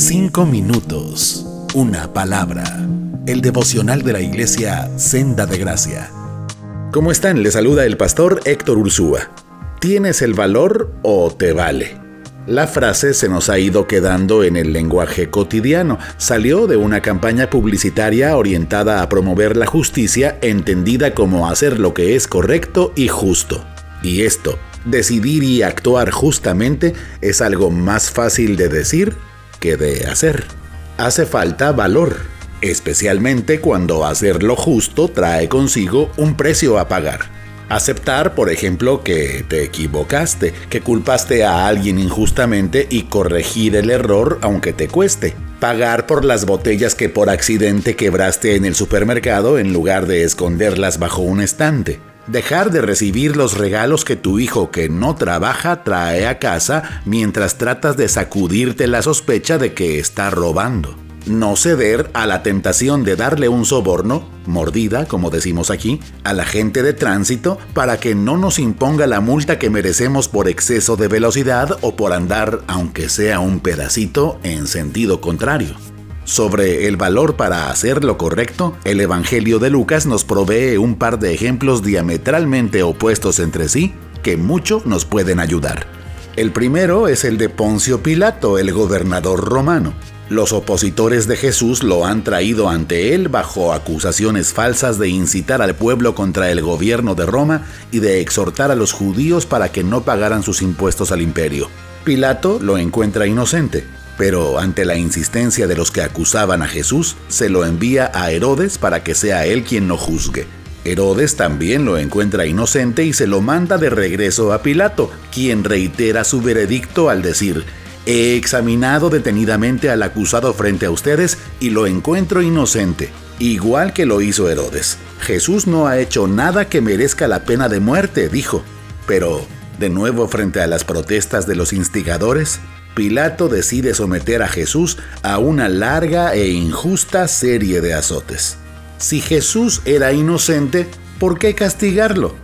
Cinco minutos. Una palabra. El devocional de la iglesia Senda de Gracia. ¿Cómo están? Les saluda el pastor Héctor Ursúa. ¿Tienes el valor o te vale? La frase se nos ha ido quedando en el lenguaje cotidiano. Salió de una campaña publicitaria orientada a promover la justicia entendida como hacer lo que es correcto y justo. Y esto, decidir y actuar justamente, es algo más fácil de decir que de hacer. Hace falta valor, especialmente cuando hacer lo justo trae consigo un precio a pagar. Aceptar, por ejemplo, que te equivocaste, que culpaste a alguien injustamente y corregir el error aunque te cueste. Pagar por las botellas que por accidente quebraste en el supermercado en lugar de esconderlas bajo un estante. Dejar de recibir los regalos que tu hijo que no trabaja trae a casa mientras tratas de sacudirte la sospecha de que está robando no ceder a la tentación de darle un soborno, mordida, como decimos aquí, a la gente de tránsito para que no nos imponga la multa que merecemos por exceso de velocidad o por andar, aunque sea un pedacito, en sentido contrario. Sobre el valor para hacer lo correcto, el Evangelio de Lucas nos provee un par de ejemplos diametralmente opuestos entre sí que mucho nos pueden ayudar. El primero es el de Poncio Pilato, el gobernador romano. Los opositores de Jesús lo han traído ante él bajo acusaciones falsas de incitar al pueblo contra el gobierno de Roma y de exhortar a los judíos para que no pagaran sus impuestos al imperio. Pilato lo encuentra inocente, pero ante la insistencia de los que acusaban a Jesús, se lo envía a Herodes para que sea él quien lo juzgue. Herodes también lo encuentra inocente y se lo manda de regreso a Pilato, quien reitera su veredicto al decir, He examinado detenidamente al acusado frente a ustedes y lo encuentro inocente, igual que lo hizo Herodes. Jesús no ha hecho nada que merezca la pena de muerte, dijo. Pero, de nuevo frente a las protestas de los instigadores, Pilato decide someter a Jesús a una larga e injusta serie de azotes. Si Jesús era inocente, ¿por qué castigarlo?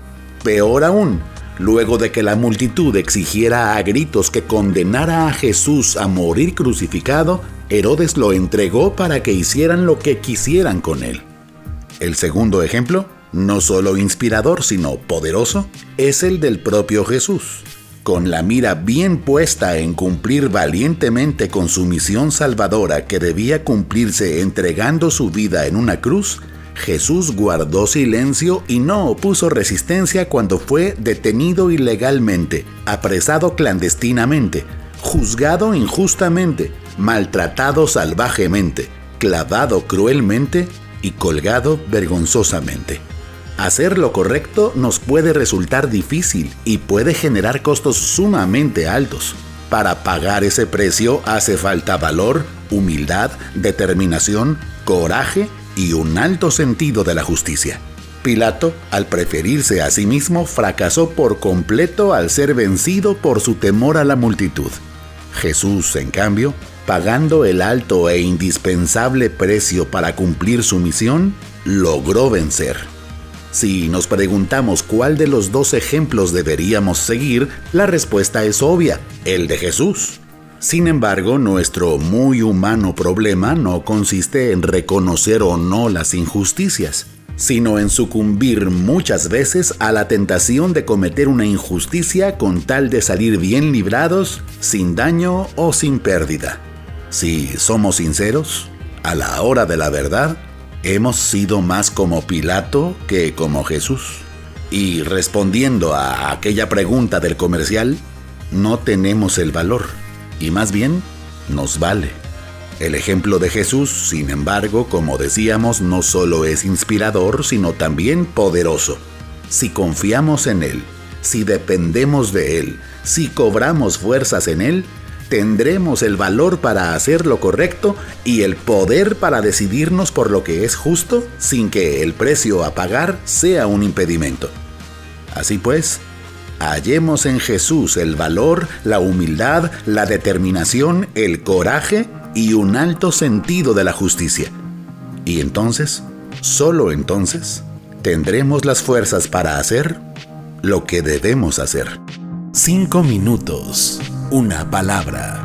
Peor aún, Luego de que la multitud exigiera a gritos que condenara a Jesús a morir crucificado, Herodes lo entregó para que hicieran lo que quisieran con él. El segundo ejemplo, no solo inspirador, sino poderoso, es el del propio Jesús. Con la mira bien puesta en cumplir valientemente con su misión salvadora que debía cumplirse entregando su vida en una cruz, Jesús guardó silencio y no opuso resistencia cuando fue detenido ilegalmente, apresado clandestinamente, juzgado injustamente, maltratado salvajemente, clavado cruelmente y colgado vergonzosamente. Hacer lo correcto nos puede resultar difícil y puede generar costos sumamente altos. Para pagar ese precio hace falta valor, humildad, determinación, coraje y un alto sentido de la justicia. Pilato, al preferirse a sí mismo, fracasó por completo al ser vencido por su temor a la multitud. Jesús, en cambio, pagando el alto e indispensable precio para cumplir su misión, logró vencer. Si nos preguntamos cuál de los dos ejemplos deberíamos seguir, la respuesta es obvia, el de Jesús. Sin embargo, nuestro muy humano problema no consiste en reconocer o no las injusticias, sino en sucumbir muchas veces a la tentación de cometer una injusticia con tal de salir bien librados, sin daño o sin pérdida. Si somos sinceros, a la hora de la verdad, hemos sido más como Pilato que como Jesús. Y respondiendo a aquella pregunta del comercial, no tenemos el valor y más bien nos vale. El ejemplo de Jesús, sin embargo, como decíamos, no solo es inspirador, sino también poderoso. Si confiamos en Él, si dependemos de Él, si cobramos fuerzas en Él, tendremos el valor para hacer lo correcto y el poder para decidirnos por lo que es justo sin que el precio a pagar sea un impedimento. Así pues, hallemos en Jesús el valor, la humildad, la determinación, el coraje y un alto sentido de la justicia. Y entonces, solo entonces, tendremos las fuerzas para hacer lo que debemos hacer. Cinco minutos, una palabra